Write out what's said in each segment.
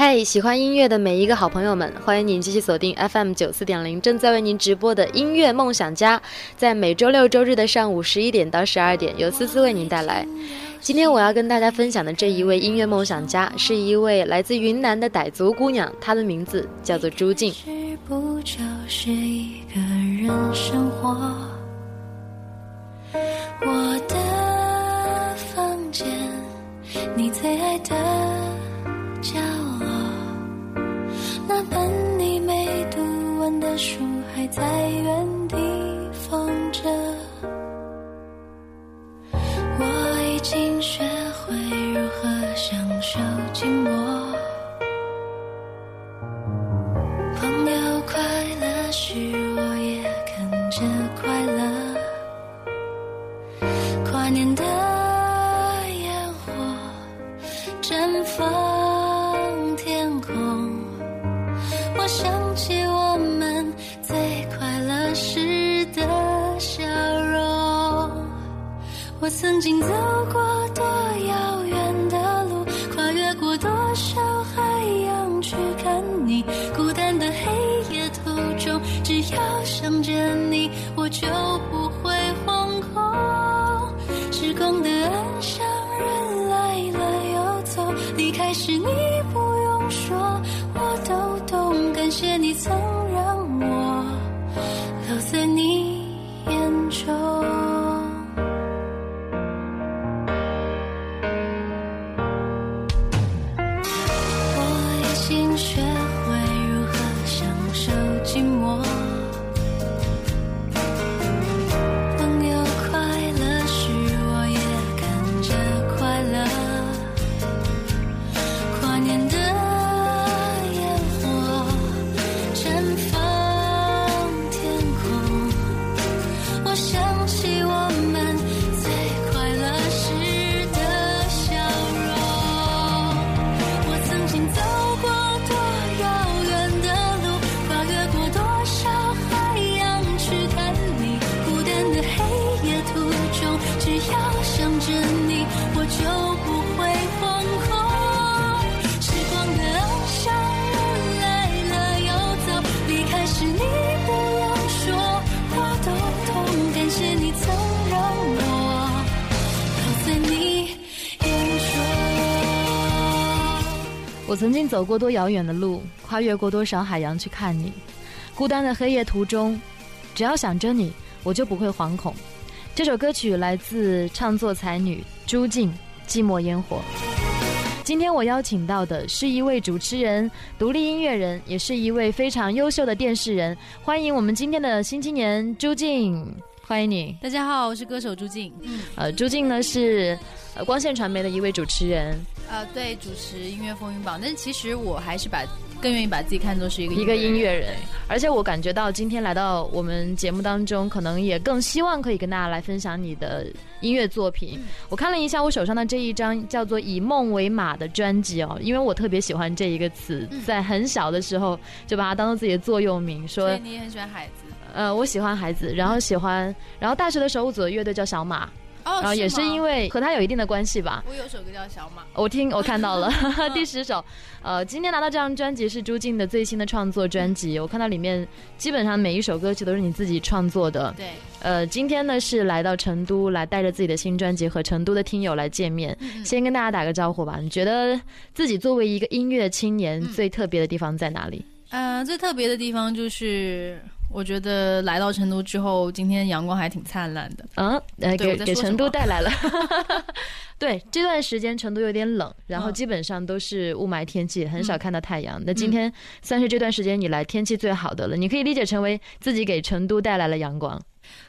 嗨，喜欢音乐的每一个好朋友们，欢迎您继续锁定 FM 九四点零，正在为您直播的音乐梦想家，在每周六周日的上午十一点到十二点，由思思为您带来。今天我要跟大家分享的这一位音乐梦想家，是一位来自云南的傣族姑娘，她的名字叫做朱静。不就是一个人生活我的房间，你最爱的。角树还在原地放着。我已经学会如何享受寂寞。曾经走过雪走过多遥远的路，跨越过多少海洋去看你。孤单的黑夜途中，只要想着你，我就不会惶恐。这首歌曲来自唱作才女朱静，《寂寞烟火》。今天我邀请到的是一位主持人、独立音乐人，也是一位非常优秀的电视人。欢迎我们今天的新青年朱静，欢迎你。大家好，我是歌手朱静。呃，朱静呢是呃光线传媒的一位主持人。呃，对，主持音乐风云榜，但是其实我还是把更愿意把自己看作是一个一个音乐人，而且我感觉到今天来到我们节目当中，可能也更希望可以跟大家来分享你的音乐作品。我看了一下我手上的这一张叫做《以梦为马》的专辑哦，因为我特别喜欢这一个词，在很小的时候就把它当做自己的座右铭，说你也很喜欢孩子。呃，我喜欢孩子，然后喜欢，然后大学的时候我组的乐队叫小马。然后也是因为和他有一定的关系吧。我有首歌叫《小马》，我听我看到了 第十首。呃，今天拿到这张专辑是朱静的最新的创作专辑，我看到里面基本上每一首歌曲都是你自己创作的。对。呃，今天呢是来到成都来带着自己的新专辑和成都的听友来见面，先跟大家打个招呼吧。你觉得自己作为一个音乐青年最特别的地方在哪里？呃，最特别的地方就是。我觉得来到成都之后，今天阳光还挺灿烂的。嗯，呃，给给成都带来了。对，这段时间成都有点冷，然后基本上都是雾霾天气，很少看到太阳。那今天算是这段时间以来天气最好的了，你可以理解成为自己给成都带来了阳光。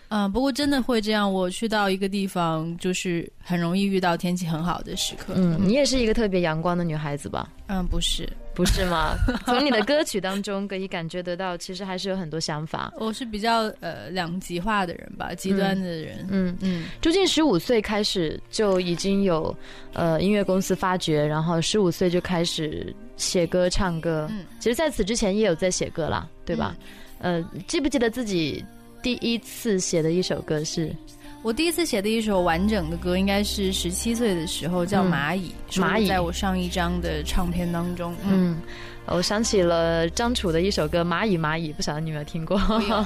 嗯，不过真的会这样。我去到一个地方，就是很容易遇到天气很好的时刻。嗯，你也是一个特别阳光的女孩子吧？嗯，不是，不是吗？从你的歌曲当中可以感觉得到，其实还是有很多想法。我是比较呃两极化的人吧，极端的人。嗯嗯。朱静十五岁开始就已经有呃音乐公司发掘，然后十五岁就开始写歌唱歌。嗯，其实在此之前也有在写歌啦，对吧？呃，记不记得自己？第一次写的一首歌是，我第一次写的一首完整的歌，应该是十七岁的时候，叫《蚂蚁》，蚂蚁。在我上一张的唱片当中。嗯，我想起了张楚的一首歌《蚂蚁蚂蚁》，不晓得你有没有听过？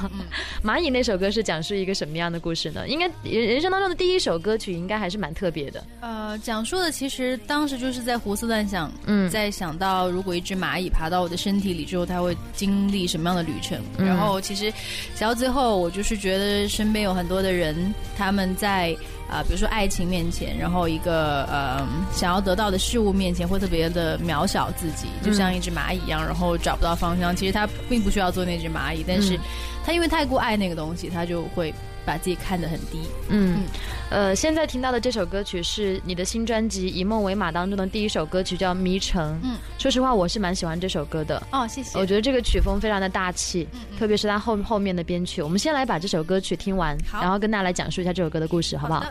蚂蚁那首歌是讲述一个什么样的故事呢？应该人人生当中的第一首歌曲，应该还是蛮特别的。呃，讲述的其实当时就是在胡思乱想，嗯，在想到如果一只蚂蚁爬到我的身体里之后，它会经历什么样的旅程？然后其实想到最后，我就是觉得身边有很多的人，他们在。啊，比如说爱情面前，然后一个呃想要得到的事物面前，会特别的渺小自己，就像一只蚂蚁一样，然后找不到方向。其实他并不需要做那只蚂蚁，但是他因为太过爱那个东西，他就会把自己看得很低。嗯，呃，现在听到的这首歌曲是你的新专辑《以梦为马》当中的第一首歌曲，叫《迷城》。嗯，说实话，我是蛮喜欢这首歌的。哦，谢谢。我觉得这个曲风非常的大气，特别是它后后面的编曲。我们先来把这首歌曲听完，然后跟大家来讲述一下这首歌的故事，好不好？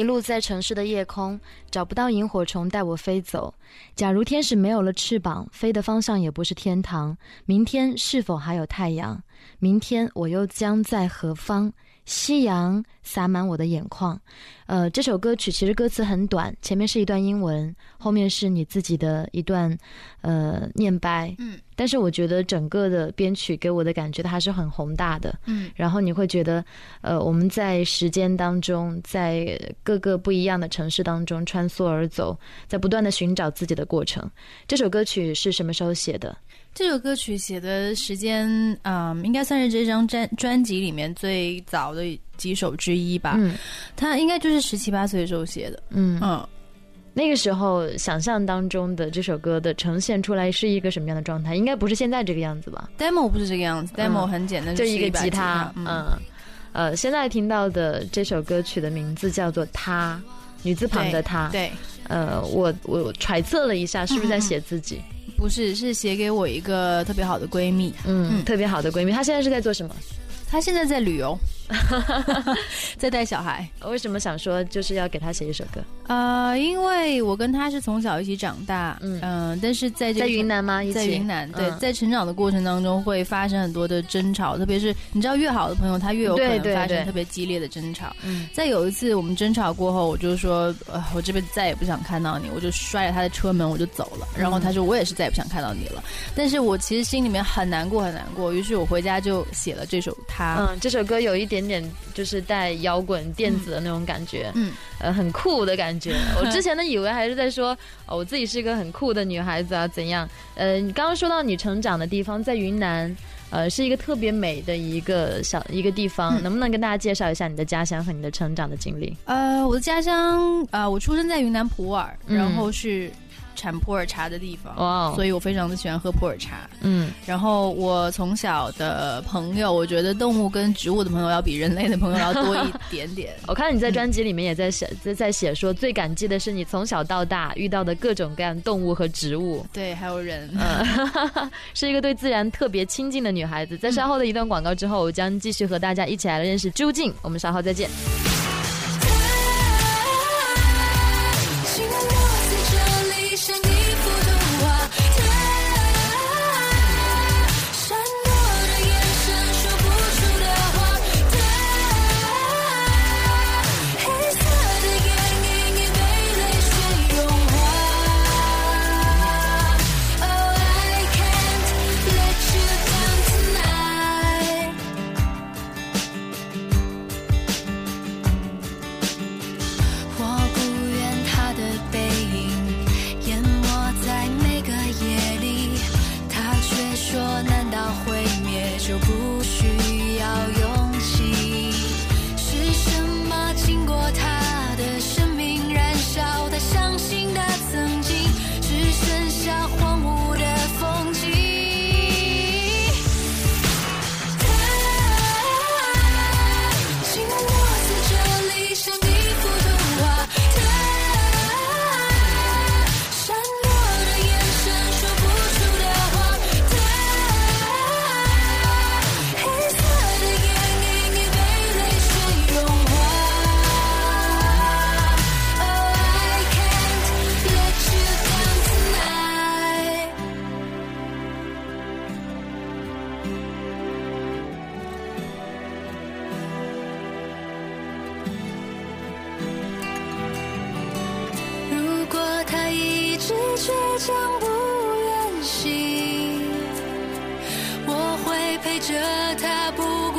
一路在城市的夜空，找不到萤火虫带我飞走。假如天使没有了翅膀，飞的方向也不是天堂。明天是否还有太阳？明天我又将在何方？夕阳洒满我的眼眶。呃，这首歌曲其实歌词很短，前面是一段英文，后面是你自己的一段呃念白。嗯，但是我觉得整个的编曲给我的感觉它还是很宏大的。嗯，然后你会觉得，呃，我们在时间当中，在各个不一样的城市当中穿梭而走，在不断的寻找自己的过程。这首歌曲是什么时候写的？这首歌曲写的时间，嗯，应该算是这张专专辑里面最早的几首之一吧。嗯，他应该就是十七八岁的时候写的。嗯嗯，那个时候想象当中的这首歌的呈现出来是一个什么样的状态？应该不是现在这个样子吧？demo 不是这个样子，demo 很简单，就一个吉他。嗯，呃，现在听到的这首歌曲的名字叫做《她》，女字旁的她。对，呃，我我揣测了一下，是不是在写自己？不是，是写给我一个特别好的闺蜜，嗯，特别好的闺蜜。她现在是在做什么？她现在在旅游，在带小孩。为什么想说就是要给他写一首歌？呃，因为我跟他是从小一起长大，嗯，但是在在云南吗？在云南，对，在成长的过程当中会发生很多的争吵，特别是你知道，越好的朋友他越有可能发生特别激烈的争吵。嗯，在有一次我们争吵过后，我就说，呃，我这辈子再也不想看到你，我就摔了他的车门，我就走了。然后他说，我也是再也不想看到你了。但是我其实心里面很难过，很难过。于是我回家就写了这首《他》。嗯，这首歌有一点点点就是带摇滚电子的那种感觉，嗯，呃，很酷的感觉。我之前呢以为还是在说，哦，我自己是一个很酷的女孩子啊，怎样？呃，你刚刚说到你成长的地方在云南，呃，是一个特别美的一个小一个地方，能不能跟大家介绍一下你的家乡和你的成长的经历？呃，我的家乡啊，我出生在云南普洱，然后是。产普洱茶的地方，哇！所以我非常的喜欢喝普洱茶。嗯，然后我从小的朋友，我觉得动物跟植物的朋友要比人类的朋友要多一点点。我看你在专辑里面也在写，在 在写说最感激的是你从小到大遇到的各种各样动物和植物。对，还有人，嗯 是一个对自然特别亲近的女孩子。在稍后的一段广告之后，我将继续和大家一起来认识朱静。我们稍后再见。陪着他不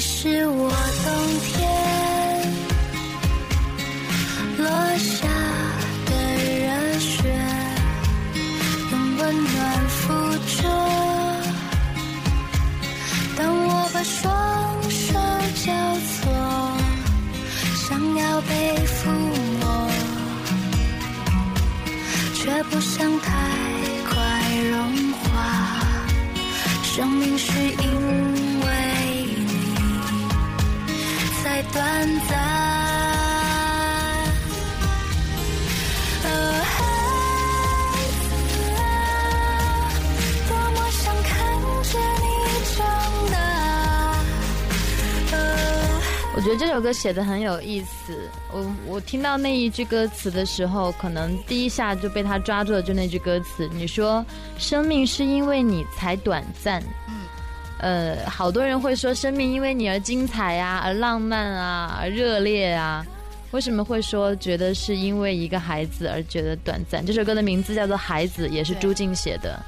你是我冬天觉得这首歌写的很有意思。我我听到那一句歌词的时候，可能第一下就被他抓住了，就那句歌词。你说生命是因为你才短暂，嗯，呃，好多人会说生命因为你而精彩啊，而浪漫啊，而热烈啊。为什么会说觉得是因为一个孩子而觉得短暂？这首歌的名字叫做《孩子》，也是朱静写的。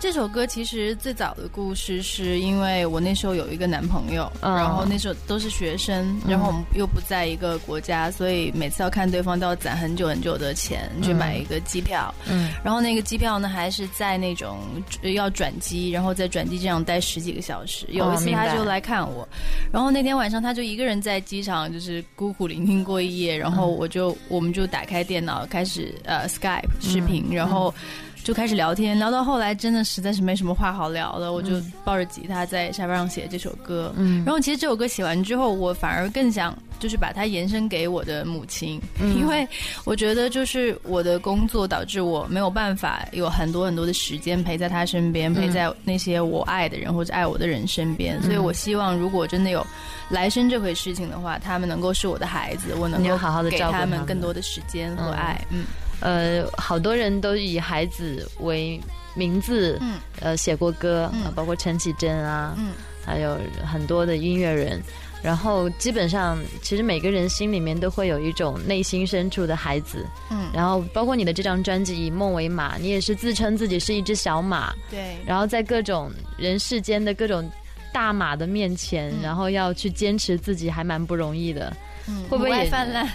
这首歌其实最早的故事是因为我那时候有一个男朋友，然后那时候都是学生，然后我们又不在一个国家，所以每次要看对方都要攒很久很久的钱去买一个机票，嗯，然后那个机票呢还是在那种要转机，然后在转机这样待十几个小时。有一次他就来看我，然后那天晚上他就一个人在机场就是孤苦伶仃过一夜，然后我就我们就打开电脑开始呃 Skype 视频，然后。就开始聊天，聊到后来真的实在是没什么话好聊了，我就抱着吉他在沙发上写这首歌。嗯，然后其实这首歌写完之后，我反而更想就是把它延伸给我的母亲，因为我觉得就是我的工作导致我没有办法有很多很多的时间陪在她身边，陪在那些我爱的人或者爱我的人身边。所以我希望如果真的有来生这回事情的话，他们能够是我的孩子，我能够好好的给他们更多的时间和爱。嗯。呃，好多人都以孩子为名字，嗯，呃，写过歌，嗯，包括陈绮贞啊，嗯，还有很多的音乐人，然后基本上，其实每个人心里面都会有一种内心深处的孩子，嗯，然后包括你的这张专辑《以梦为马》，你也是自称自己是一只小马，对，然后在各种人世间的各种大马的面前，然后要去坚持自己，还蛮不容易的。会不会也泛滥？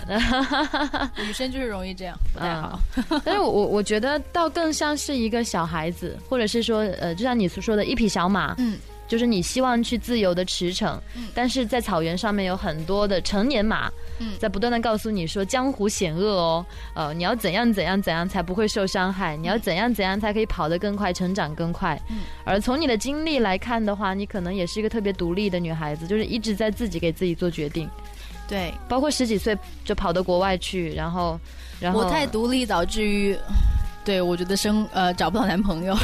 女生就是容易这样，不太好。但是我我觉得倒更像是一个小孩子，或者是说，呃，就像你所说的一匹小马，嗯，就是你希望去自由的驰骋，嗯，但是在草原上面有很多的成年马，嗯，在不断的告诉你说江湖险恶哦，呃，你要怎样怎样怎样才不会受伤害，你要怎样怎样才可以跑得更快，成长更快。嗯，而从你的经历来看的话，你可能也是一个特别独立的女孩子，就是一直在自己给自己做决定。对，包括十几岁就跑到国外去，然后，然后我太独立，导致于，对我觉得生呃找不到男朋友。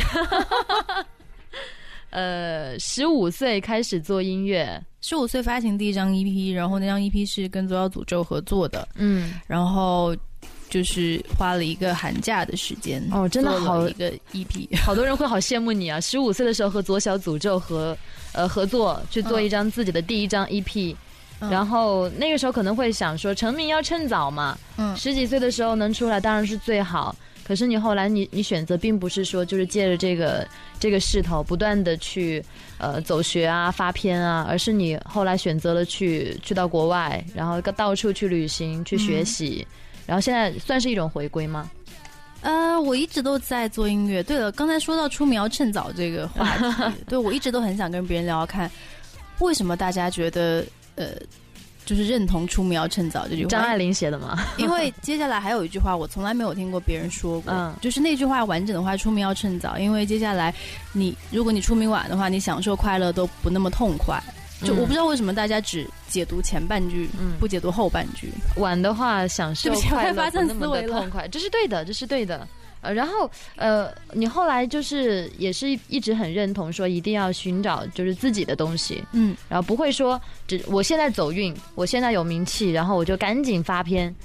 呃，十五岁开始做音乐，十五岁发行第一张 EP，然后那张 EP 是跟左小诅咒合作的，嗯，然后就是花了一个寒假的时间哦，真的好一个 EP，好多人会好羡慕你啊！十五岁的时候和左小诅咒和呃合作去做一张自己的第一张 EP。然后那个时候可能会想说，成名要趁早嘛。嗯，十几岁的时候能出来当然是最好。可是你后来你你选择并不是说就是借着这个这个势头不断的去呃走学啊发片啊，而是你后来选择了去去到国外，然后到处去旅行去学习，然后现在算是一种回归吗？呃，我一直都在做音乐。对了，刚才说到出名要趁早这个话题，对我一直都很想跟别人聊聊看，为什么大家觉得。呃，就是认同“出名要趁早”这句话，张爱玲写的吗？因为接下来还有一句话，我从来没有听过别人说过，嗯，就是那句话完整的话，“出名要趁早”，因为接下来你如果你出名晚的话，你享受快乐都不那么痛快。就我不知道为什么大家只解读前半句，不解读后半句。晚的话享受快乐不那么的痛快，这是对的，这是对的。呃，然后呃，你后来就是也是一直很认同说一定要寻找就是自己的东西，嗯，然后不会说只我现在走运，我现在有名气，然后我就赶紧发片，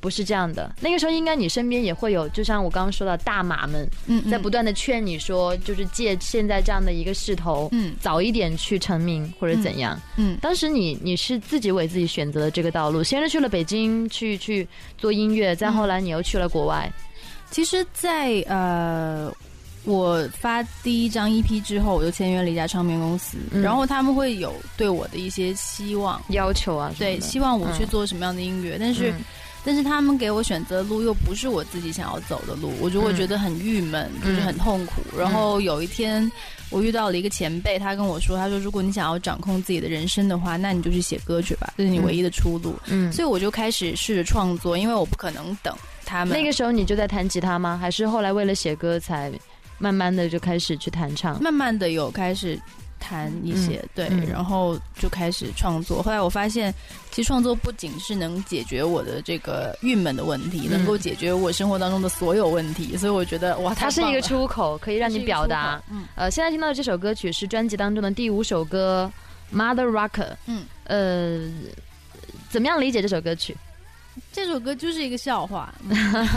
不是这样的。那个时候应该你身边也会有，就像我刚刚说的大马们，嗯，在不断的劝你说，就是借现在这样的一个势头，嗯，早一点去成名或者怎样，嗯，当时你你是自己为自己选择了这个道路，先是去了北京去去做音乐，再后来你又去了国外。其实，在呃，我发第一张 EP 之后，我就签约了一家唱片公司，然后他们会有对我的一些希望、要求啊，对，希望我去做什么样的音乐，但是，但是他们给我选择的路又不是我自己想要走的路，我就会觉得很郁闷，就是很痛苦。然后有一天。我遇到了一个前辈，他跟我说：“他说，如果你想要掌控自己的人生的话，那你就去写歌曲吧，这是你唯一的出路。”嗯，所以我就开始试着创作，因为我不可能等，他们。那个时候你就在弹吉他吗？还是后来为了写歌才慢慢的就开始去弹唱？慢慢的有开始。弹一些对，然后就开始创作。后来我发现，其实创作不仅是能解决我的这个郁闷的问题，能够解决我生活当中的所有问题。所以我觉得，哇，它是一个出口，可以让你表达。嗯，呃，现在听到的这首歌曲是专辑当中的第五首歌《Mother Rocker》。嗯，呃，怎么样理解这首歌曲？这首歌就是一个笑话，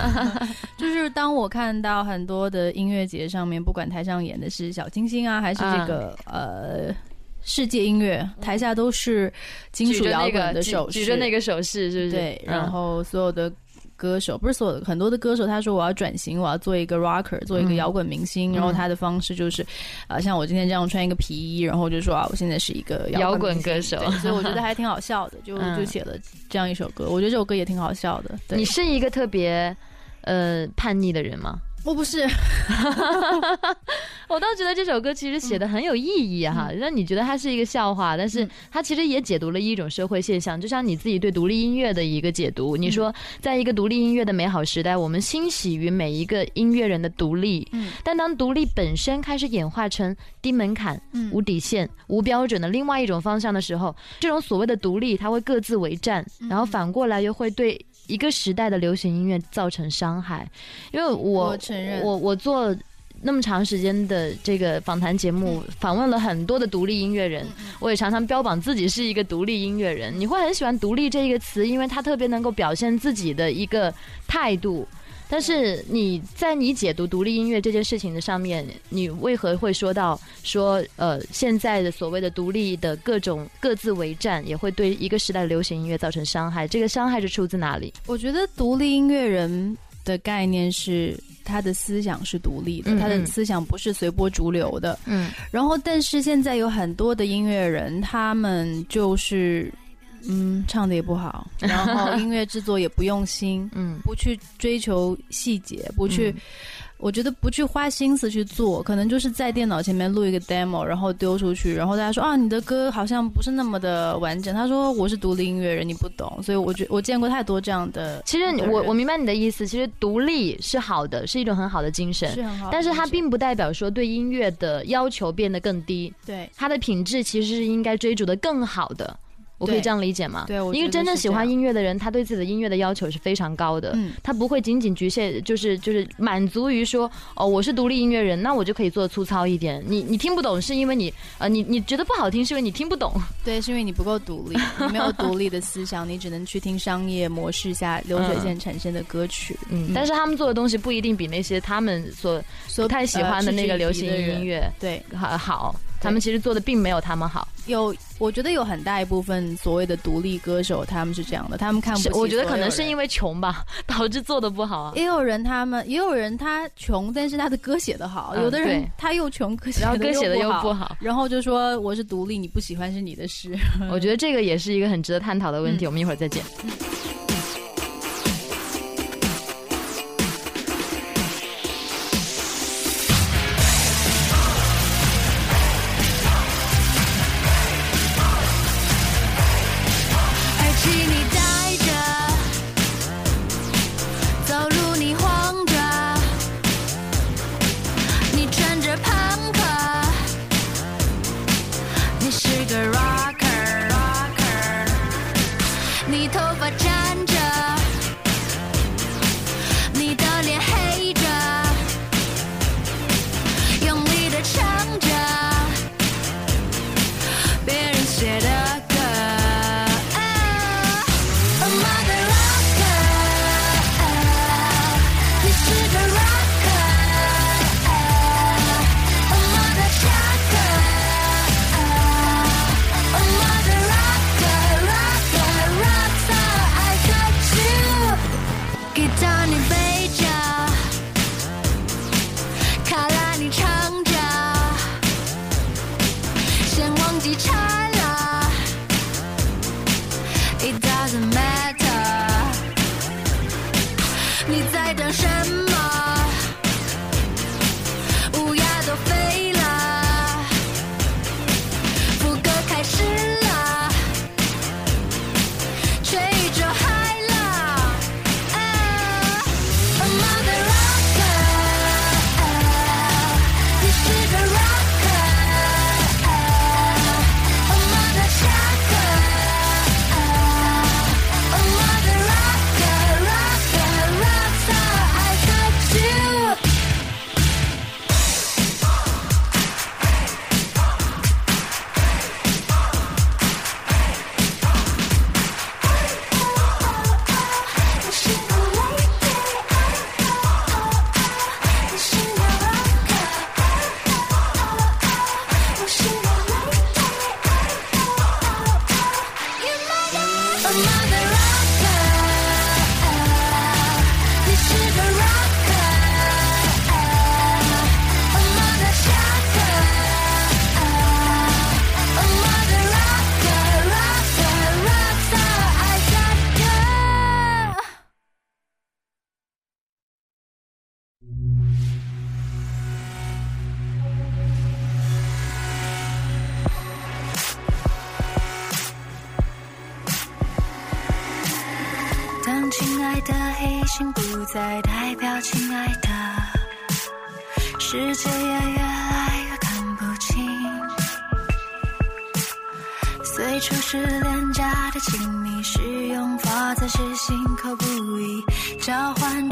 就是当我看到很多的音乐节上面，不管台上演的是小清新啊，还是这个呃世界音乐，台下都是金属摇滚的手势，举着那个手势，是不是？对，然后所有的。歌手不是所有的很多的歌手，他说我要转型，我要做一个 rocker，做一个摇滚明星。然后他的方式就是，啊，像我今天这样穿一个皮衣，然后就说啊，我现在是一个摇滚歌手。所以我觉得还挺好笑的，就就写了这样一首歌。我觉得这首歌也挺好笑的。你是一个特别呃叛逆的人吗？我不是，我倒觉得这首歌其实写的很有意义哈，让你觉得它是一个笑话，但是它其实也解读了一种社会现象，就像你自己对独立音乐的一个解读。你说，在一个独立音乐的美好时代，我们欣喜于每一个音乐人的独立，嗯，但当独立本身开始演化成低门槛、无底线、无标准的另外一种方向的时候，这种所谓的独立，它会各自为战，然后反过来又会对。一个时代的流行音乐造成伤害，因为我我我做那么长时间的这个访谈节目，访问了很多的独立音乐人，我也常常标榜自己是一个独立音乐人。你会很喜欢“独立”这一个词，因为它特别能够表现自己的一个态度。但是你在你解读独立音乐这件事情的上面，你为何会说到说呃现在的所谓的独立的各种各自为战，也会对一个时代的流行音乐造成伤害？这个伤害是出自哪里？我觉得独立音乐人的概念是他的思想是独立的，他的思想不是随波逐流的。嗯，然后但是现在有很多的音乐人，他们就是。嗯，唱的也不好，然后 音乐制作也不用心，嗯，不去追求细节，不去，我觉得不去花心思去做，可能就是在电脑前面录一个 demo，然后丢出去，然后大家说啊，你的歌好像不是那么的完整。他说我是独立音乐人，你不懂，所以我觉我见过太多这样的。其实我我明白你的意思，其实独立是好的，是一种很好的精神，是很好，但是它并不代表说对音乐的要求变得更低，对它的品质其实是应该追逐的更好的。我可以这样理解吗？对，一个真正喜欢音乐的人，他对自己的音乐的要求是非常高的。嗯，他不会仅仅局限，就是就是满足于说，哦，我是独立音乐人，那我就可以做的粗糙一点。你你听不懂，是因为你呃，你你觉得不好听，是因为你听不懂。对，是因为你不够独立，你没有独立的思想，你只能去听商业模式下流水线产生的歌曲。嗯，但是他们做的东西不一定比那些他们所所太喜欢的那个流行音乐对好好。他们其实做的并没有他们好。有，我觉得有很大一部分所谓的独立歌手，他们是这样的，他们看不起。我觉得可能是因为穷吧，导致做的不好。也有人他们，也有人他穷，但是他的歌写的好。有的人他又穷，歌然后歌写的又不好，然后就说我是独立，你不喜欢是你的事。我觉得这个也是一个很值得探讨的问题。我们一会儿再见。你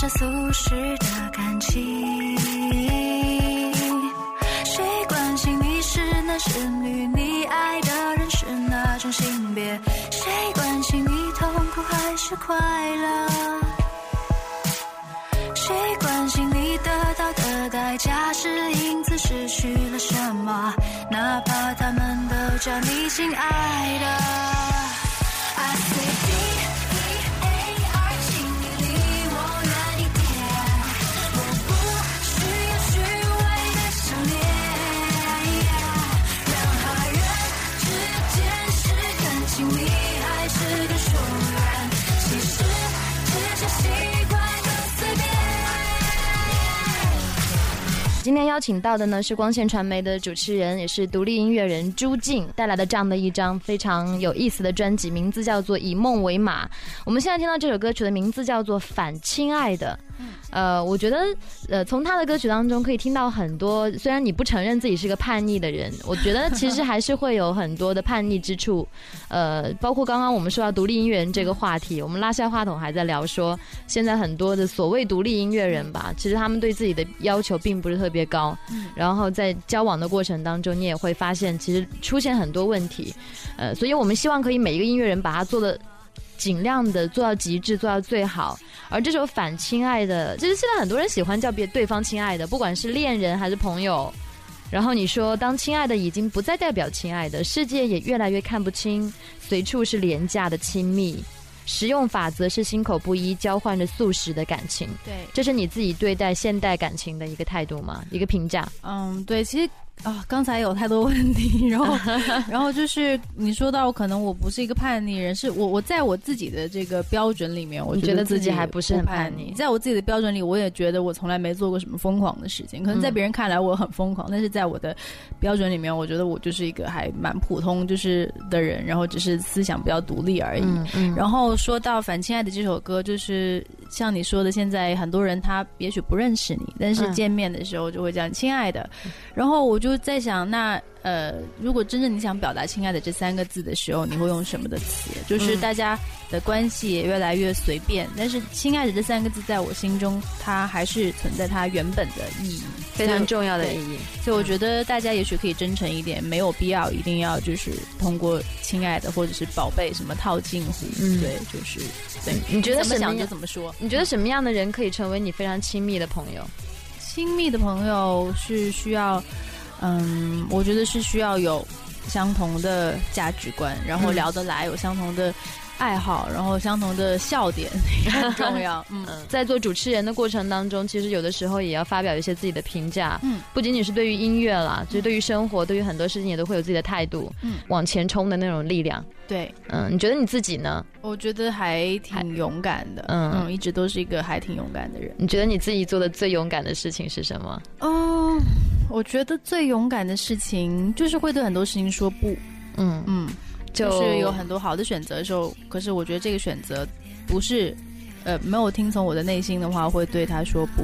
俗世的感情。谁关心你是男是女？你爱的人是哪种性别？谁关心你痛苦还是快乐？谁关心你得到的代价是因此失去了什么，哪怕他们都叫你亲爱的。今天邀请到的呢是光线传媒的主持人，也是独立音乐人朱静带来的这样的一张非常有意思的专辑，名字叫做《以梦为马》。我们现在听到这首歌曲的名字叫做《反亲爱的》。呃，我觉得，呃，从他的歌曲当中可以听到很多。虽然你不承认自己是个叛逆的人，我觉得其实还是会有很多的叛逆之处。呃，包括刚刚我们说到独立音乐人这个话题，我们拉下话筒还在聊说，现在很多的所谓独立音乐人吧，其实他们对自己的要求并不是特别高。然后在交往的过程当中，你也会发现其实出现很多问题。呃，所以我们希望可以每一个音乐人把它做的。尽量的做到极致，做到最好。而这首反亲爱的，其实现在很多人喜欢叫别对方亲爱的，不管是恋人还是朋友。然后你说，当亲爱的已经不再代表亲爱的，世界也越来越看不清，随处是廉价的亲密。实用法则是心口不一，交换着素食的感情。对，这是你自己对待现代感情的一个态度吗？一个评价？嗯，对，其实。啊，刚才有太多问题，然后，然后就是你说到可能我不是一个叛逆人，是我我在我自己的这个标准里面，我觉得自己还不是很叛逆。在我自己的标准里，我也觉得我从来没做过什么疯狂的事情。可能在别人看来我很疯狂，但是在我的标准里面，我觉得我就是一个还蛮普通就是的人，然后只是思想比较独立而已。然后说到《反亲爱的》这首歌，就是像你说的，现在很多人他也许不认识你，但是见面的时候就会叫你亲爱的，然后我就。在想，那呃，如果真正你想表达“亲爱的”这三个字的时候，你会用什么的词？就是大家的关系也越来越随便，但是“亲爱的”这三个字在我心中，它还是存在它原本的意义，非常重要的意义。所以我觉得大家也许可以真诚一点，没有必要一定要就是通过“亲爱的”或者是“宝贝”什么套近乎。嗯，对，就是对。你觉得怎么想就怎么说？你觉得什么样的人可以成为你非常亲密的朋友？亲密的朋友是需要。嗯，我觉得是需要有相同的价值观，然后聊得来，有相同的。爱好，然后相同的笑点很重要。嗯，在做主持人的过程当中，其实有的时候也要发表一些自己的评价。嗯，不仅仅是对于音乐啦，就是对于生活，对于很多事情也都会有自己的态度。嗯，往前冲的那种力量。对，嗯，你觉得你自己呢？我觉得还挺勇敢的。嗯嗯，一直都是一个还挺勇敢的人。你觉得你自己做的最勇敢的事情是什么？嗯，我觉得最勇敢的事情就是会对很多事情说不。嗯嗯。就是有很多好的选择的时候，可是我觉得这个选择不是，呃，没有听从我的内心的话，会对他说不。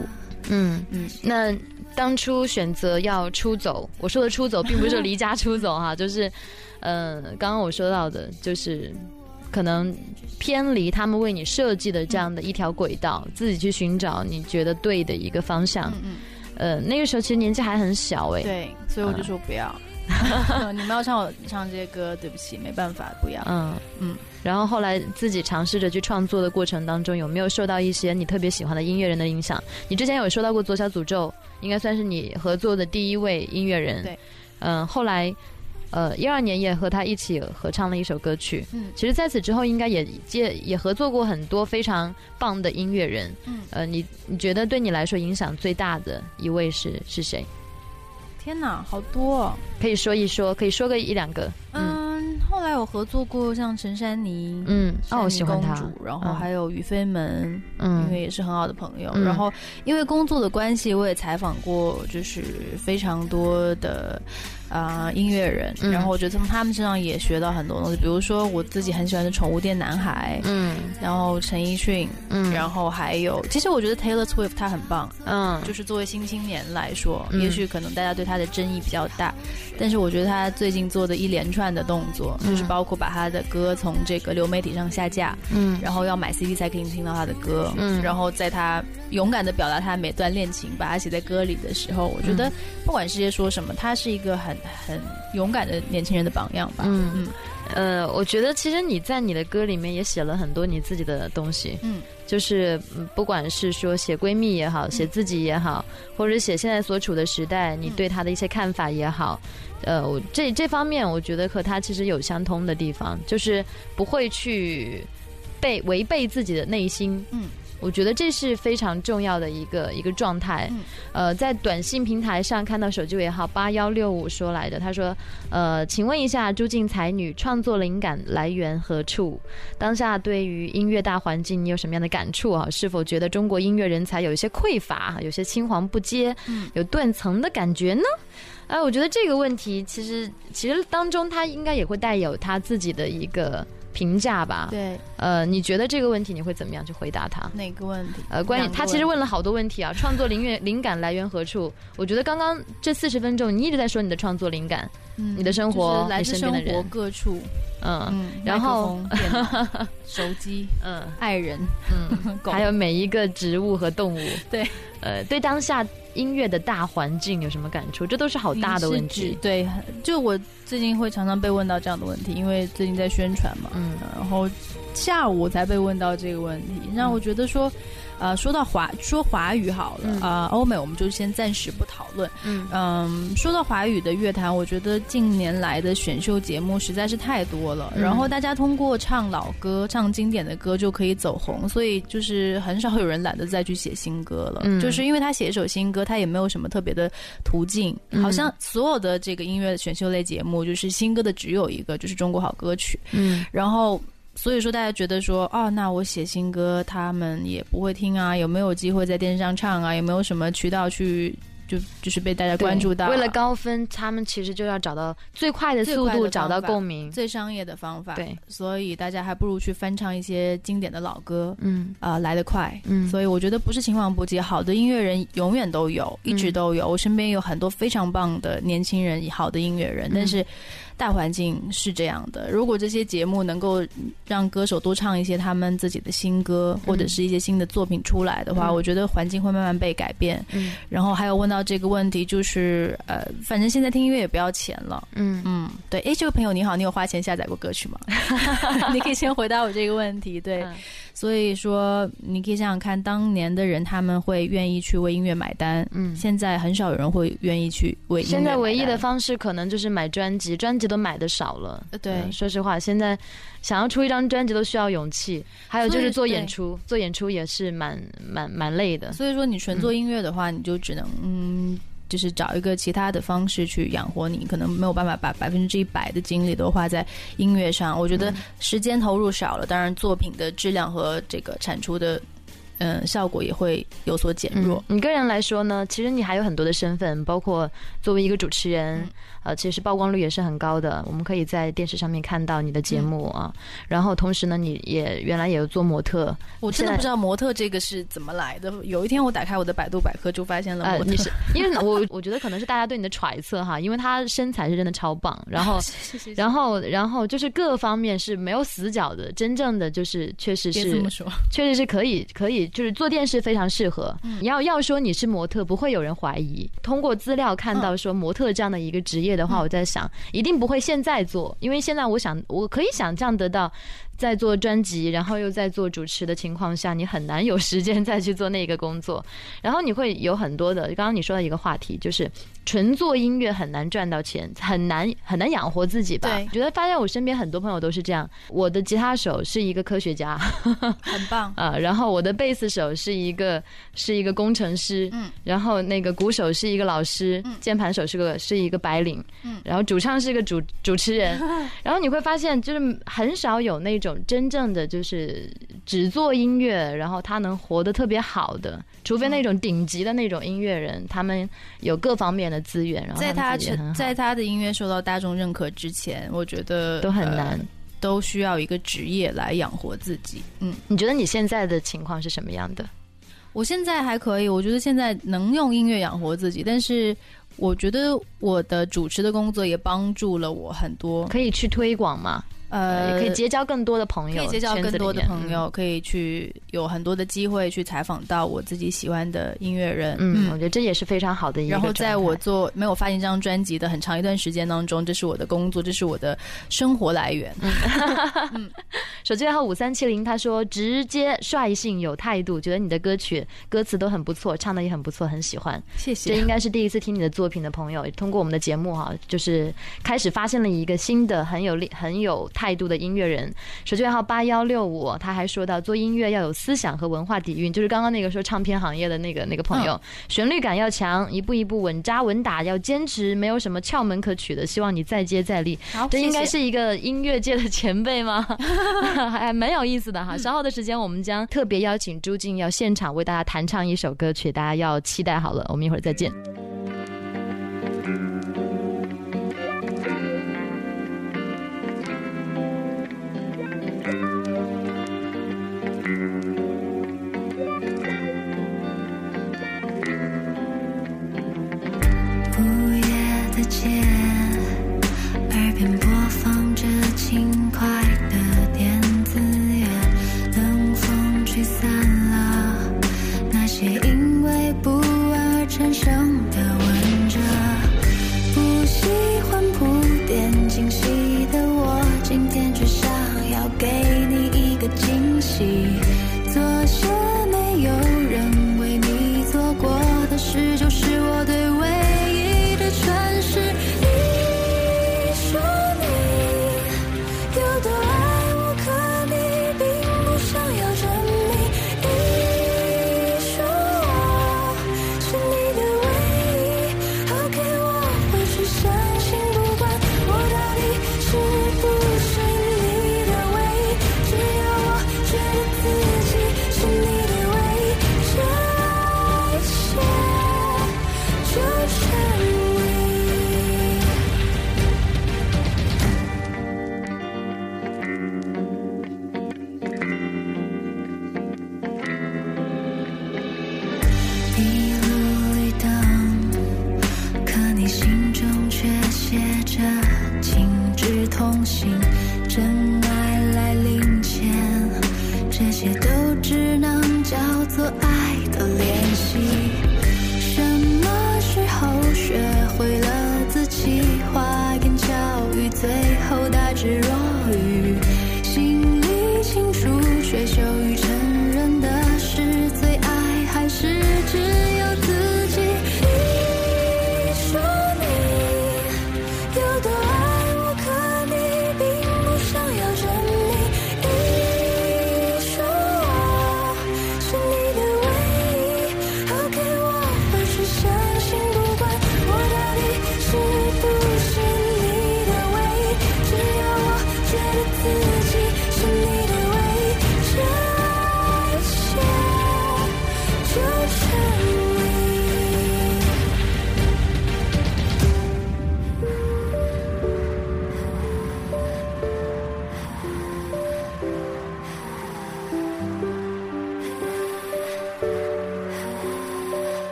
嗯嗯。那当初选择要出走，我说的出走，并不是离家出走哈，就是，呃，刚刚我说到的，就是可能偏离他们为你设计的这样的一条轨道，自己去寻找你觉得对的一个方向。嗯嗯。呃，那个时候其实年纪还很小哎。对，所以我就说不要。你们要唱我唱这些歌，对不起，没办法，不要。嗯嗯。然后后来自己尝试着去创作的过程当中，有没有受到一些你特别喜欢的音乐人的影响？你之前有说到过左小诅咒，应该算是你合作的第一位音乐人。对。嗯，后来呃，一二年也和他一起合唱了一首歌曲。嗯，其实在此之后，应该也接也合作过很多非常棒的音乐人。嗯，呃，你你觉得对你来说影响最大的一位是是谁？天哪，好多，可以说一说，可以说个一两个。嗯，后来有合作过像陈珊妮，嗯，哦，我喜欢她。然后还有于飞门，嗯，因为也是很好的朋友。然后因为工作的关系，我也采访过，就是非常多的。啊，音乐人，然后我觉得从他们身上也学到很多东西，比如说我自己很喜欢的宠物店男孩，嗯，然后陈奕迅，嗯，然后还有，其实我觉得 Taylor Swift 他很棒，嗯，就是作为新青年来说，也许可能大家对他的争议比较大，但是我觉得他最近做的一连串的动作，就是包括把他的歌从这个流媒体上下架，嗯，然后要买 CD 才可以听到他的歌，嗯，然后在他勇敢的表达他每段恋情，把它写在歌里的时候，我觉得不管世界说什么，他是一个很。很勇敢的年轻人的榜样吧。嗯嗯，呃，我觉得其实你在你的歌里面也写了很多你自己的东西。嗯，就是不管是说写闺蜜也好，写自己也好，或者写现在所处的时代，你对他的一些看法也好，呃，这这方面我觉得和他其实有相通的地方，就是不会去被违背自己的内心。嗯。我觉得这是非常重要的一个一个状态。呃，在短信平台上看到手机尾号八幺六五说来的，他说：“呃，请问一下朱静才女，创作灵感来源何处？当下对于音乐大环境，你有什么样的感触啊？是否觉得中国音乐人才有一些匮乏，有些青黄不接，有断层的感觉呢？”哎，我觉得这个问题其实其实当中他应该也会带有他自己的一个。评价吧，对，呃，你觉得这个问题你会怎么样去回答他？哪个问题？呃，关于他其实问了好多问题啊，创作灵源灵感来源何处？我觉得刚刚这四十分钟你一直在说你的创作灵感，嗯，你的生活，来自生活各处，嗯，然后 手机，嗯，爱人，嗯，还有每一个植物和动物，对，呃，对当下。音乐的大环境有什么感触？这都是好大的问题。对，就我最近会常常被问到这样的问题，因为最近在宣传嘛，嗯，然后下午才被问到这个问题，让我觉得说。呃，说到华说华语好了啊，欧美我们就先暂时不讨论。嗯嗯，说到华语的乐坛，我觉得近年来的选秀节目实在是太多了，然后大家通过唱老歌、唱经典的歌就可以走红，所以就是很少有人懒得再去写新歌了。就是因为他写一首新歌，他也没有什么特别的途径，好像所有的这个音乐选秀类节目，就是新歌的只有一个，就是中国好歌曲。嗯，然后。所以说，大家觉得说，哦，那我写新歌，他们也不会听啊？有没有机会在电视上唱啊？有没有什么渠道去，就就是被大家关注到？为了高分，他们其实就要找到最快的速度，找到共鸣，最商业的方法。对，所以大家还不如去翻唱一些经典的老歌，嗯，啊，来得快。嗯，所以我觉得不是青黄不接，好的音乐人永远都有，一直都有。我身边有很多非常棒的年轻人，好的音乐人，但是。大环境是这样的，如果这些节目能够让歌手多唱一些他们自己的新歌，或者是一些新的作品出来的话，我觉得环境会慢慢被改变。嗯，然后还有问到这个问题，就是呃，反正现在听音乐也不要钱了。嗯嗯，对。哎，这位朋友你好，你有花钱下载过歌曲吗？你可以先回答我这个问题。对。所以说，你可以想想看，当年的人他们会愿意去为音乐买单，嗯，现在很少有人会愿意去为。现在唯一的方式可能就是买专辑，专辑都买的少了。对，说实话，现在想要出一张专辑都需要勇气，还有就是做演出，做演出也是蛮蛮蛮累的。所以说，你纯做音乐的话，你就只能嗯。就是找一个其他的方式去养活你，可能没有办法把百分之一百的精力都花在音乐上。我觉得时间投入少了，当然作品的质量和这个产出的。嗯，效果也会有所减弱。你个人来说呢？其实你还有很多的身份，包括作为一个主持人，呃，其实曝光率也是很高的。我们可以在电视上面看到你的节目啊。然后同时呢，你也原来也有做模特。我真的不知道模特这个是怎么来的。有一天我打开我的百度百科，就发现了模特。你是因为我我觉得可能是大家对你的揣测哈，因为他身材是真的超棒，然后 然后然后就是各方面是没有死角的，真正的就是确实是确实是可以可以。就是做电视非常适合。你要要说你是模特，不会有人怀疑。通过资料看到说模特这样的一个职业的话，我在想，一定不会现在做，因为现在我想我可以想象得到。在做专辑，然后又在做主持的情况下，你很难有时间再去做那个工作。然后你会有很多的，刚刚你说的一个话题，就是纯做音乐很难赚到钱，很难很难养活自己吧？对，觉得发现我身边很多朋友都是这样。我的吉他手是一个科学家，很棒啊。然后我的贝斯手是一个是一个工程师，嗯。然后那个鼓手是一个老师，嗯。键盘手是个是一个白领，嗯。然后主唱是一个主主持人，然后你会发现就是很少有那种。真正的就是只做音乐，然后他能活得特别好的，除非那种顶级的那种音乐人，他们有各方面的资源，然后在他在他的音乐受到大众认可之前，我觉得都很难，都需要一个职业来养活自己。嗯，你觉得你现在的情况是什么样的？我现在还可以，我觉得现在能用音乐养活自己，但是我觉得我的主持的工作也帮助了我很多，可以去推广吗？呃，可以结交更多的朋友，可以结交更多的朋友，可以去有很多的机会去采访到我自己喜欢的音乐人。嗯，我觉得这也是非常好的一个。然后在我做没有发行这张专辑的很长一段时间当中，这是我的工作，这是我的生活来源。嗯，手机号五三七零，他说直接率性有态度，觉得你的歌曲歌词都很不错，唱的也很不错，很喜欢。谢谢。这应该是第一次听你的作品的朋友，通过我们的节目哈，就是开始发现了一个新的很有力很有。态度的音乐人，手机号八幺六五，他还说到做音乐要有思想和文化底蕴，就是刚刚那个说唱片行业的那个那个朋友，旋律感要强，一步一步稳扎稳打，要坚持，没有什么窍门可取的。希望你再接再厉。这应该是一个音乐界的前辈吗？还 蛮有意思的哈。稍后的时间，我们将特别邀请朱静要现场为大家弹唱一首歌曲，大家要期待好了。我们一会儿再见。轻快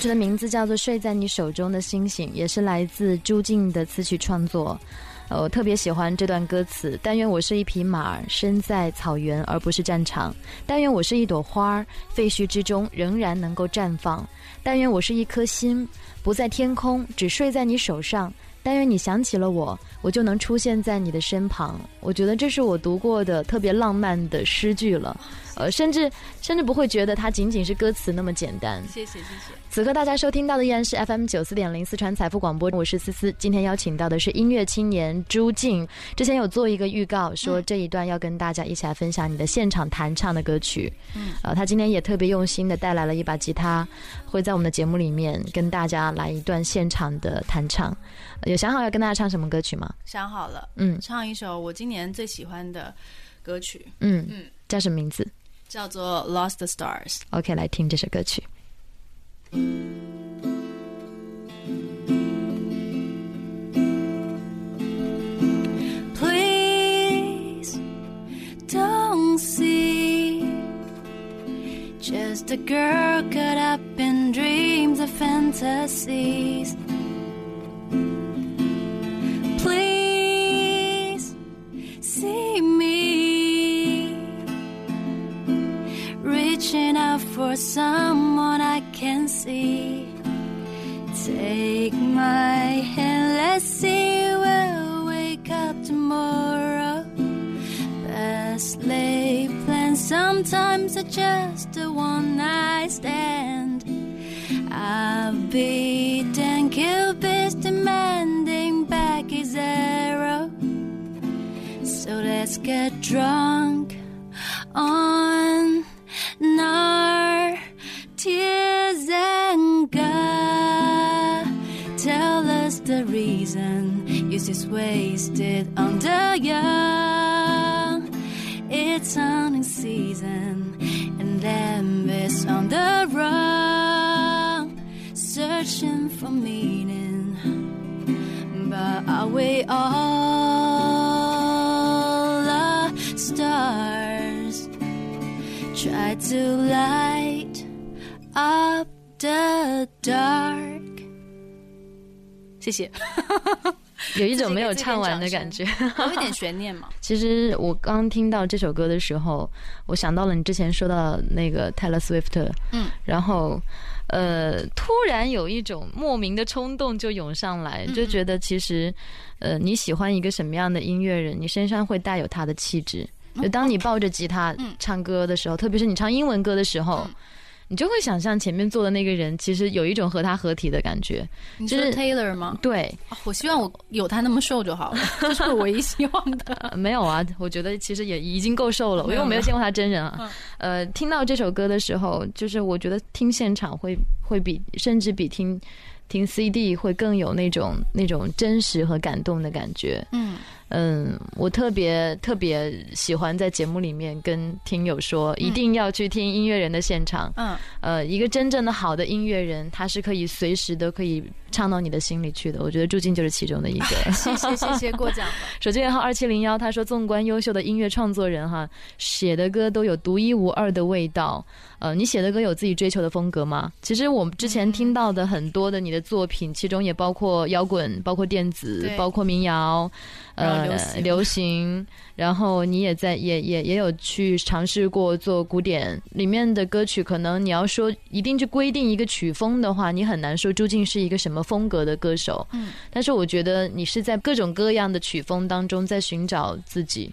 曲的名字叫做《睡在你手中的星星》，也是来自朱静的词曲创作。呃，我特别喜欢这段歌词：但愿我是一匹马，身在草原而不是战场；但愿我是一朵花，废墟之中仍然能够绽放；但愿我是一颗心，不在天空，只睡在你手上；但愿你想起了我，我就能出现在你的身旁。我觉得这是我读过的特别浪漫的诗句了。呃，甚至甚至不会觉得它仅仅是歌词那么简单。谢谢谢谢。此刻大家收听到的依然是 FM 九四点零四川财富广播，我是思思。今天邀请到的是音乐青年朱静。之前有做一个预告，说这一段要跟大家一起来分享你的现场弹唱的歌曲。嗯，呃，他今天也特别用心的带来了一把吉他，会在我们的节目里面跟大家来一段现场的弹唱。有想好要跟大家唱什么歌曲吗？想好了，嗯，唱一首我今年最喜欢的歌曲。嗯嗯，叫什么名字？叫做《Lost Stars》。OK，来听这首歌曲。Please don't see just a girl caught up in dreams of fantasies. For someone I can see. Take my hand, let's see we'll wake up tomorrow. Best laid plans sometimes are just a one night stand. I've beaten Cupid's demanding back his arrow. So let's get drunk on reason you're just wasted under young. It's hunting season and envy's on the run, searching for meaning. But are we all the stars? Try to light up the dark。谢谢，有一种没有唱完的感觉，有一点 悬念嘛。其实我刚听到这首歌的时候，我想到了你之前说到那个 Taylor Swift，嗯，然后呃，突然有一种莫名的冲动就涌上来，就觉得其实呃，你喜欢一个什么样的音乐人，你身上会带有他的气质。就当你抱着吉他唱歌的时候，特别是你唱英文歌的时候，你就会想象前面坐的那个人，其实有一种和他合体的感觉。你是 Taylor 吗？对，我希望我有他那么瘦就好了，这是我唯一希望的。没有啊，我觉得其实也已经够瘦了，因为我没有见过他真人啊。呃，听到这首歌的时候，就是我觉得听现场会会比甚至比听听 CD 会更有那种那种真实和感动的感觉。嗯。嗯，我特别特别喜欢在节目里面跟听友说，一定要去听音乐人的现场。嗯，呃，一个真正的好的音乐人，他是可以随时都可以唱到你的心里去的。我觉得朱静就是其中的一个。谢谢谢谢过奖了。手机号二七零幺，他说，纵观优秀的音乐创作人哈，写的歌都有独一无二的味道。呃，你写的歌有自己追求的风格吗？其实我们之前听到的很多的你的作品，其中也包括摇滚，包括电子，包括民谣。呃，流行，然后你也在也也也有去尝试过做古典里面的歌曲，可能你要说一定去规定一个曲风的话，你很难说究竟是一个什么风格的歌手。嗯，但是我觉得你是在各种各样的曲风当中在寻找自己。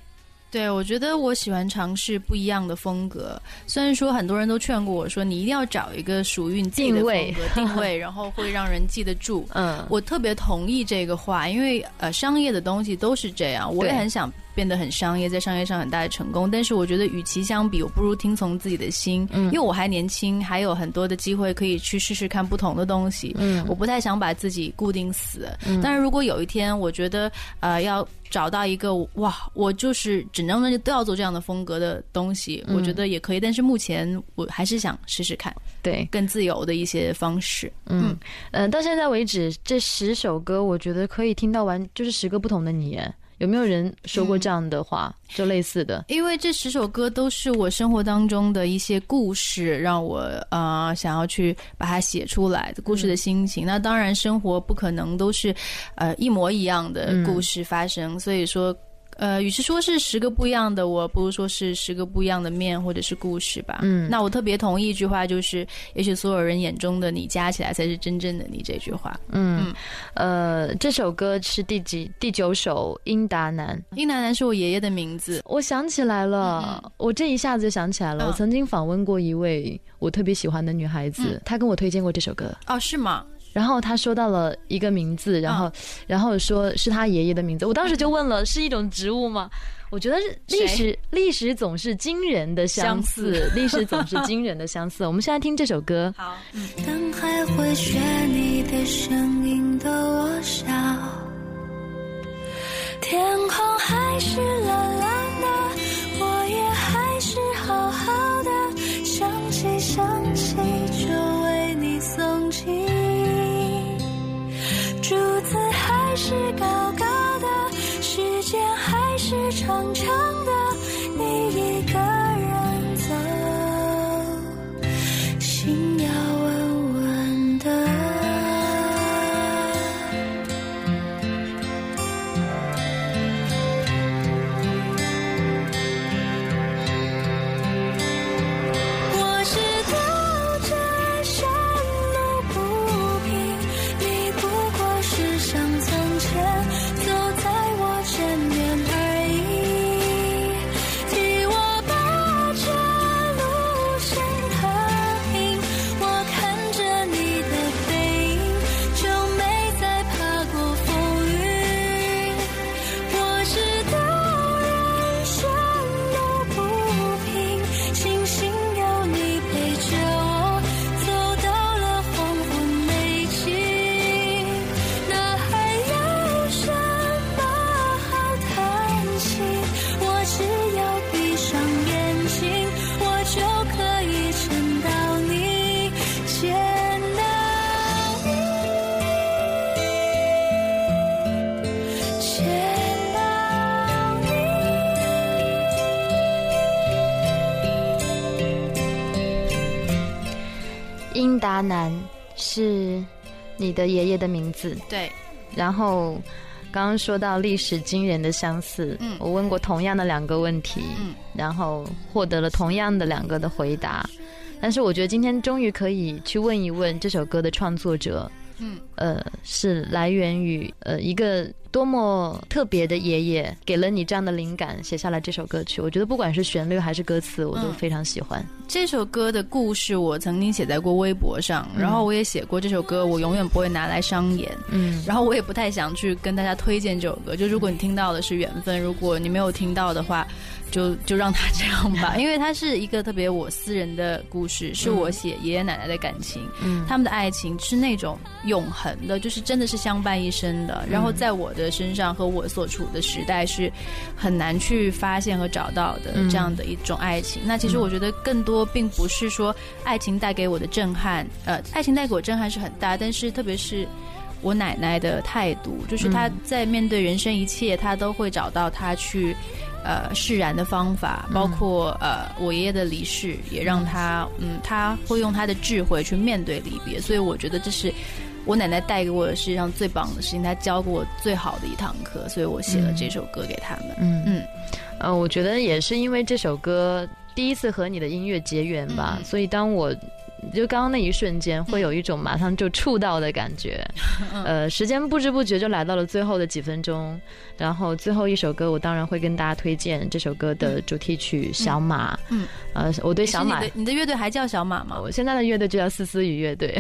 对，我觉得我喜欢尝试不一样的风格。虽然说很多人都劝过我说，你一定要找一个属于你自己的风格定位，然后会让人记得住。嗯，我特别同意这个话，因为呃，商业的东西都是这样。我也很想。变得很商业，在商业上很大的成功，但是我觉得与其相比，我不如听从自己的心，因为我还年轻，还有很多的机会可以去试试看不同的东西。嗯，我不太想把自己固定死。嗯，但是如果有一天我觉得呃要找到一个哇，我就是整张专辑都要做这样的风格的东西，我觉得也可以。但是目前我还是想试试看，对更自由的一些方式。嗯嗯，到现在为止这十首歌，我觉得可以听到完，就是十个不同的你。有没有人说过这样的话？就类似的，因为这十首歌都是我生活当中的一些故事，让我呃想要去把它写出来的故事的心情。那当然，生活不可能都是呃一模一样的故事发生，所以说。呃，与其说是十个不一样的我，不如说是十个不一样的面，或者是故事吧。嗯，那我特别同意一句话，就是也许所有人眼中的你加起来才是真正的你。这句话。嗯，呃，这首歌是第几？第九首《英达南》。英达南是我爷爷的名字。我想起来了，我这一下子就想起来了。我曾经访问过一位我特别喜欢的女孩子，她跟我推荐过这首歌。哦，是吗？然后他说到了一个名字，然后，然后说是他爷爷的名字。我当时就问了，是一种植物吗？我觉得是历史，历史总是惊人的相似，历史总是惊人的相似。我们现在听这首歌。好。当还会学你的声音的我笑，天空还是蓝蓝的，我也还是好好的，想起想起就为你送起。柱子还是高高的，时间还是长长你的爷爷的名字，对。然后刚刚说到历史惊人的相似，嗯，我问过同样的两个问题，嗯，然后获得了同样的两个的回答。但是我觉得今天终于可以去问一问这首歌的创作者，嗯，呃，是来源于呃一个。多么特别的爷爷给了你这样的灵感，写下来这首歌曲。我觉得不管是旋律还是歌词，我都非常喜欢。这首歌的故事我曾经写在过微博上，然后我也写过这首歌，我永远不会拿来商演。嗯，然后我也不太想去跟大家推荐这首歌。就如果你听到的是缘分，如果你没有听到的话，就就让它这样吧。因为它是一个特别我私人的故事，是我写爷爷奶奶的感情，嗯，他们的爱情是那种永恒的，就是真的是相伴一生的。然后在我的。身上和我所处的时代是很难去发现和找到的这样的一种爱情。那其实我觉得更多并不是说爱情带给我的震撼，呃，爱情带给我震撼是很大，但是特别是我奶奶的态度，就是她在面对人生一切，她都会找到她去呃释然的方法，包括呃我爷爷的离世，也让她嗯，她会用她的智慧去面对离别。所以我觉得这是。我奶奶带给我的世界上最棒的事情，她教过我最好的一堂课，所以我写了这首歌给他们。嗯嗯，呃，我觉得也是因为这首歌第一次和你的音乐结缘吧，所以当我。就刚刚那一瞬间，会有一种马上就触到的感觉。呃，时间不知不觉就来到了最后的几分钟，然后最后一首歌，我当然会跟大家推荐这首歌的主题曲《小马》。嗯，呃，我对小马，你的乐队还叫小马吗？我现在的乐队就叫思思与乐队。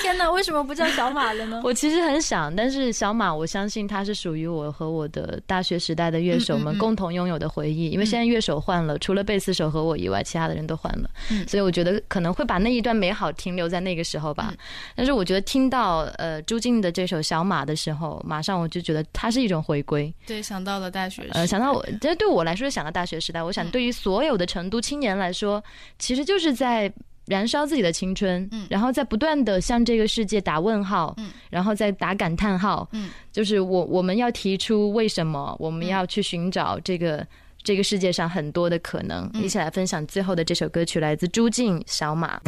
天哪，为什么不叫小马了呢？我其实很想，但是小马，我相信它是属于我和我的大学时代的乐手们共同拥有的回忆。因为现在乐手换了，除了贝斯手和我以外，其他的人都换了，所以我觉得可能会把那一段。美好停留在那个时候吧但是我觉得听到呃朱静的这首小马的时候马上我就觉得它是一种回归。对想到了大学呃想到我其实对我来说想到大学时代我想对于所有的成都青年来说其实就是在燃烧自己的青春嗯。然后在不断的向这个世界打问号嗯。然后再打感叹号。嗯。就是我我们要提出为什么我们要去寻找这个这个世界上很多的可能。一起来分享最后的这首歌曲来自朱静小马。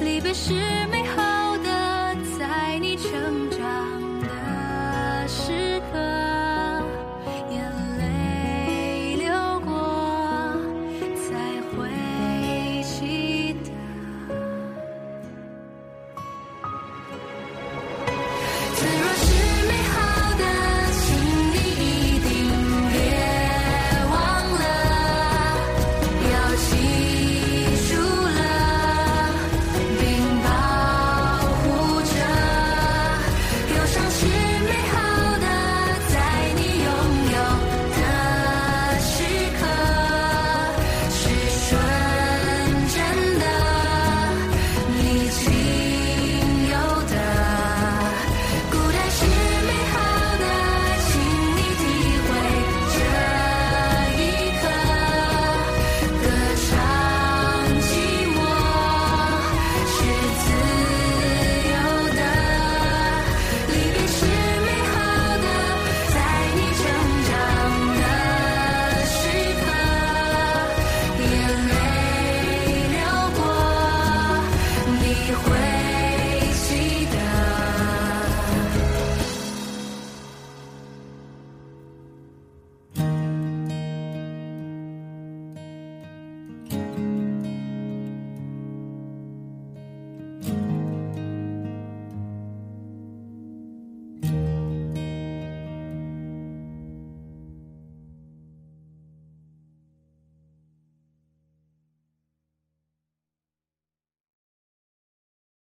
离别是